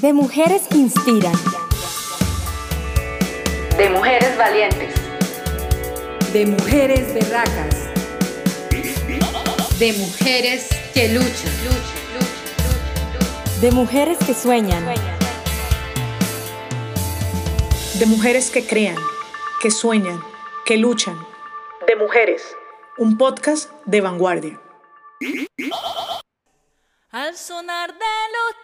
De mujeres que inspiran. De mujeres valientes. De mujeres berracas. De mujeres que luchan. De mujeres que sueñan. De mujeres que crean, que sueñan, que luchan. De mujeres. Un podcast de vanguardia. Al sonar de los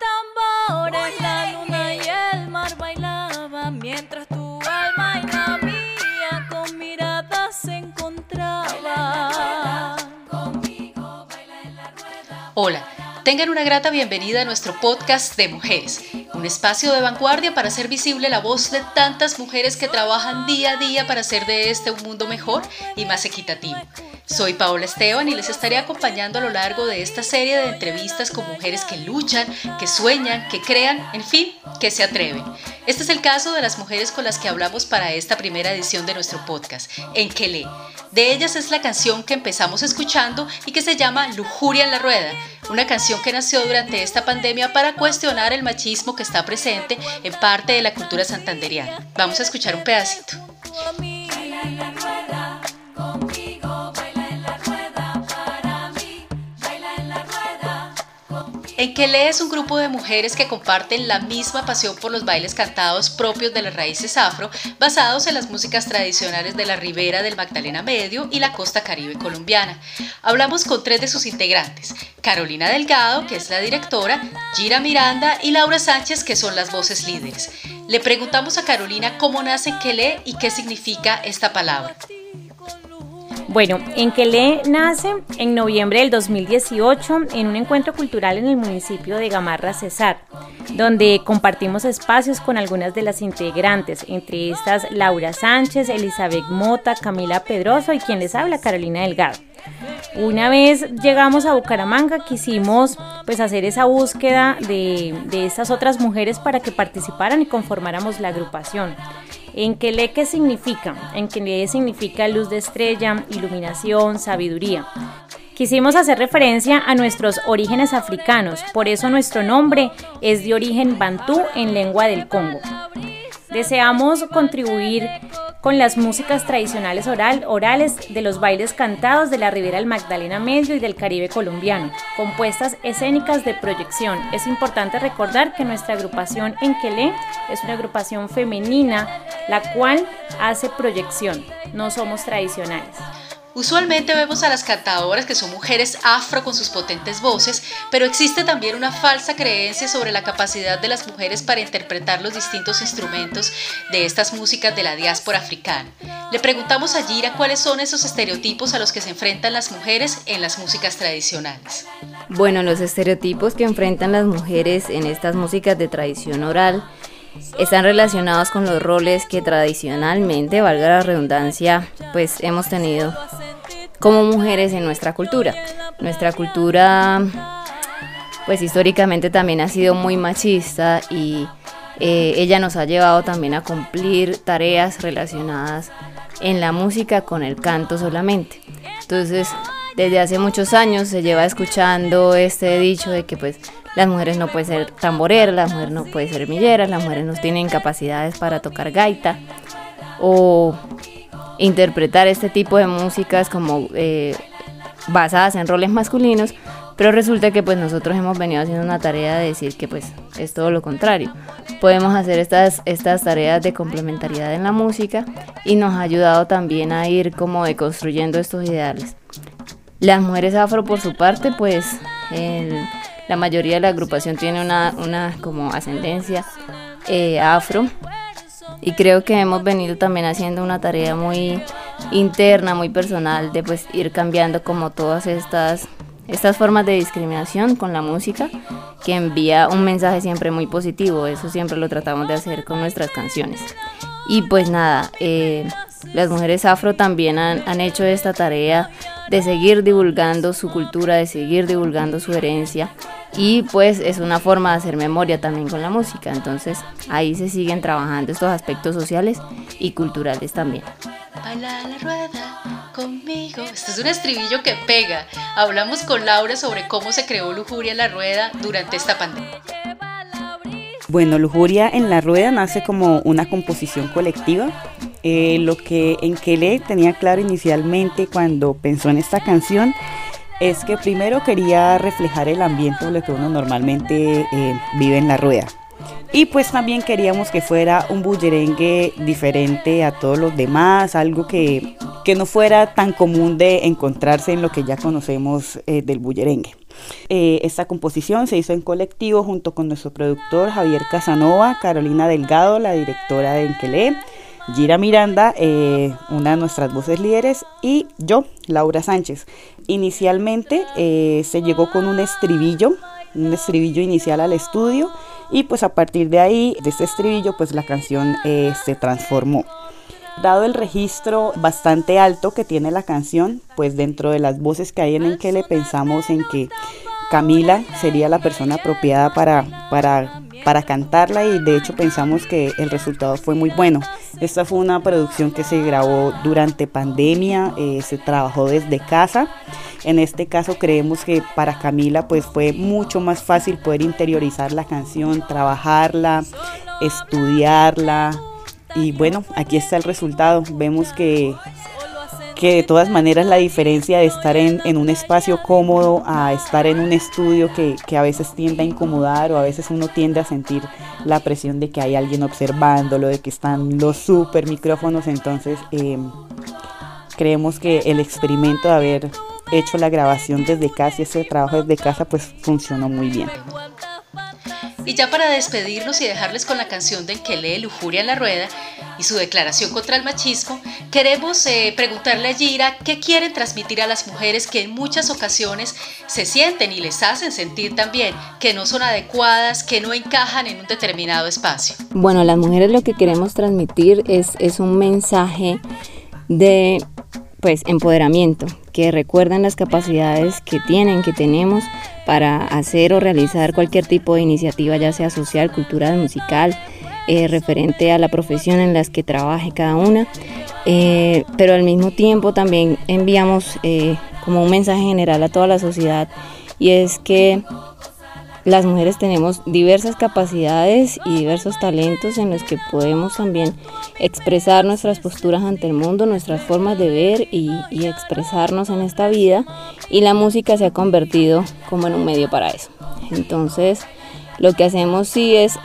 tambores, la luna y el mar bailaban mientras tu alma y la mía con miradas se encontraban. Hola, tengan una grata bienvenida a nuestro podcast de mujeres, un espacio de vanguardia para hacer visible la voz de tantas mujeres que trabajan día a día para hacer de este un mundo mejor y más equitativo. Soy Paola Esteban y les estaré acompañando a lo largo de esta serie de entrevistas con mujeres que luchan, que sueñan, que crean, en fin, que se atreven. Este es el caso de las mujeres con las que hablamos para esta primera edición de nuestro podcast, En lee. De ellas es la canción que empezamos escuchando y que se llama Lujuria en la Rueda, una canción que nació durante esta pandemia para cuestionar el machismo que está presente en parte de la cultura santanderiana. Vamos a escuchar un pedacito. Quelé es un grupo de mujeres que comparten la misma pasión por los bailes cantados propios de las raíces afro, basados en las músicas tradicionales de la ribera del Magdalena Medio y la costa caribe colombiana. Hablamos con tres de sus integrantes, Carolina Delgado, que es la directora, Gira Miranda y Laura Sánchez, que son las voces líderes. Le preguntamos a Carolina cómo nace Quelé y qué significa esta palabra. Bueno, en Quelé nace en noviembre del 2018 en un encuentro cultural en el municipio de Gamarra Cesar, donde compartimos espacios con algunas de las integrantes, entre estas Laura Sánchez, Elizabeth Mota, Camila Pedroso y quien les habla, Carolina Delgado. Una vez llegamos a Bucaramanga quisimos pues hacer esa búsqueda de, de estas otras mujeres para que participaran y conformáramos la agrupación. En le ¿qué significa? En le significa luz de estrella, iluminación, sabiduría. Quisimos hacer referencia a nuestros orígenes africanos, por eso nuestro nombre es de origen bantú en lengua del Congo. Deseamos contribuir con las músicas tradicionales oral, orales de los bailes cantados de la Ribera del Magdalena Medio y del Caribe colombiano, compuestas escénicas de proyección. Es importante recordar que nuestra agrupación en Quelé es una agrupación femenina, la cual hace proyección, no somos tradicionales. Usualmente vemos a las cantadoras que son mujeres afro con sus potentes voces, pero existe también una falsa creencia sobre la capacidad de las mujeres para interpretar los distintos instrumentos de estas músicas de la diáspora africana. Le preguntamos a Gira cuáles son esos estereotipos a los que se enfrentan las mujeres en las músicas tradicionales. Bueno, los estereotipos que enfrentan las mujeres en estas músicas de tradición oral están relacionados con los roles que tradicionalmente, valga la redundancia, pues hemos tenido como mujeres en nuestra cultura. Nuestra cultura, pues históricamente también ha sido muy machista y eh, ella nos ha llevado también a cumplir tareas relacionadas en la música con el canto solamente. Entonces, desde hace muchos años se lleva escuchando este dicho de que pues las mujeres no pueden ser tamboreras, las mujeres no pueden ser milleras, las mujeres no tienen capacidades para tocar gaita o interpretar este tipo de músicas como eh, basadas en roles masculinos, pero resulta que pues nosotros hemos venido haciendo una tarea de decir que pues es todo lo contrario. Podemos hacer estas, estas tareas de complementariedad en la música y nos ha ayudado también a ir como deconstruyendo estos ideales. Las mujeres afro por su parte pues la mayoría de la agrupación tiene una, una como ascendencia eh, afro y creo que hemos venido también haciendo una tarea muy interna, muy personal de pues ir cambiando como todas estas estas formas de discriminación con la música que envía un mensaje siempre muy positivo, eso siempre lo tratamos de hacer con nuestras canciones. Y pues nada, eh, las mujeres afro también han, han, hecho esta tarea de seguir divulgando su cultura, de seguir divulgando su herencia y pues es una forma de hacer memoria también con la música. Entonces ahí se siguen trabajando estos aspectos sociales y culturales también. Baila la rueda conmigo. Este es un estribillo que pega. Hablamos con Laura sobre cómo se creó Lujuria en la Rueda durante esta pandemia. Bueno, Lujuria en la Rueda nace como una composición colectiva. Eh, lo que en Kele tenía claro inicialmente cuando pensó en esta canción es que primero quería reflejar el ambiente en lo que uno normalmente eh, vive en la rueda. Y pues también queríamos que fuera un bullerengue diferente a todos los demás, algo que, no fuera tan común de encontrarse en lo que ya conocemos eh, del bullerengue. Eh, esta composición se hizo en colectivo junto con nuestro productor Javier Casanova, Carolina Delgado, la directora de Enquelé, Gira Miranda, una de nuestras voces líderes, y yo, Laura Sánchez. Inicialmente se llegó con un estribillo, un estribillo inicial al estudio y pues a partir de ahí, de este estribillo, pues la canción eh, se transformó. Dado el registro bastante alto que tiene la canción, pues dentro de las voces que hay en el que le pensamos en que Camila sería la persona apropiada para, para, para cantarla y de hecho pensamos que el resultado fue muy bueno. Esta fue una producción que se grabó durante pandemia, eh, se trabajó desde casa en este caso creemos que para Camila pues fue mucho más fácil poder interiorizar la canción, trabajarla, estudiarla y bueno, aquí está el resultado. Vemos que que de todas maneras la diferencia de estar en, un espacio cómodo a estar en un estudio que, a veces tiende a incomodar o a veces uno tiende a sentir la presión de que hay alguien observándolo, de que están los super micrófonos, entonces em, creemos que el experimento de haber hecho la grabación desde casa y ese trabajo desde casa pues funcionó muy bien. Y ya para despedirnos y dejarles con la canción de lee Lujuria en la Rueda y su declaración contra el machismo, queremos eh, preguntarle a Gira qué quieren transmitir a las mujeres que en muchas ocasiones se sienten y les hacen sentir también que no son adecuadas, que no encajan en un determinado espacio. Bueno, las mujeres lo que queremos transmitir es, es un mensaje de pues empoderamiento, que recuerdan las capacidades que tienen, que tenemos para hacer o realizar cualquier tipo de iniciativa, ya sea social, cultural, musical, eh, referente a la profesión en las que trabaje cada una, eh, pero al mismo tiempo también enviamos eh, como un mensaje general a toda la sociedad y es que las mujeres tenemos diversas capacidades y diversos talentos en los que podemos también expresar nuestras posturas ante el mundo, nuestras formas de ver y, expresarnos en esta vida y la música se ha convertido como en un medio para eso. Entonces, lo que hacemos sí es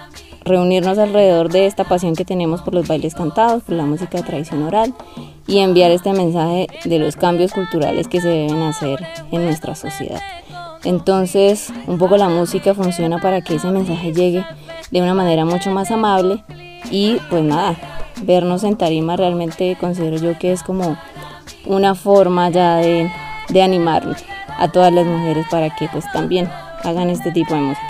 reunirnos alrededor de esta pasión que tenemos por los bailes cantados, por la música de tradición oral y enviar este mensaje de los cambios culturales que se deben hacer en nuestra sociedad. Entonces, un poco la música funciona para que ese mensaje llegue de una manera mucho más amable y pues nada, vernos en tarima realmente considero yo que es como una forma ya de, de animar a todas las mujeres para que pues también hagan este tipo de música.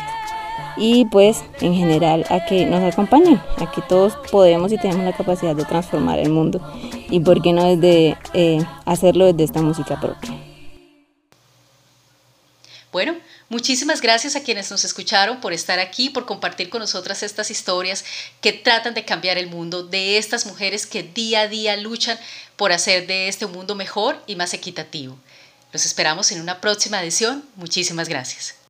Y pues en general a que nos acompañen, a que todos podemos y tenemos la capacidad de transformar el mundo y por qué no desde eh, hacerlo desde esta música propia. Bueno, muchísimas gracias a quienes nos escucharon por estar aquí, por compartir con nosotras estas historias que tratan de cambiar el mundo de estas mujeres que día a día luchan por hacer de este un mundo mejor y más equitativo. Los esperamos en una próxima edición. Muchísimas gracias.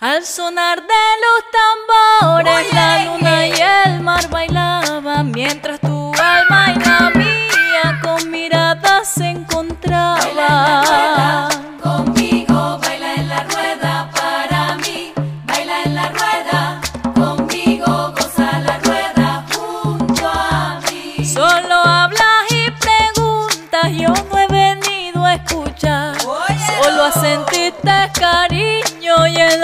Al sonar de los tambores, la luna y el mar bailaban mientras tu alma y la mía con miradas se encontraban.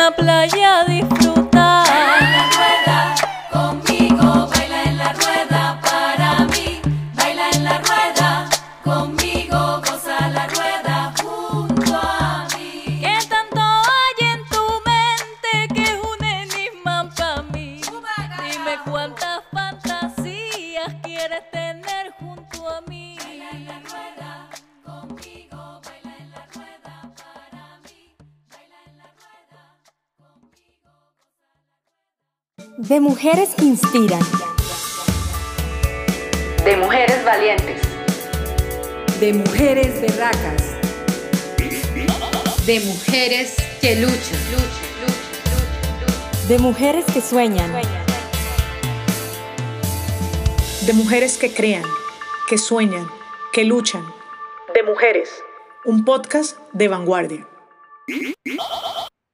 La playa disfrutar. Baila en la rueda conmigo, baila en la rueda para mí. Baila en la rueda conmigo, goza la rueda junto a mí. ¿Qué tanto hay en tu mente que es un enigma para mí? Dime cuántas fantasías quieres tener De mujeres que inspiran. De mujeres valientes. De mujeres berracas. De mujeres que luchan. De mujeres que sueñan. De mujeres que crean, que sueñan, que luchan. De mujeres. Un podcast de vanguardia.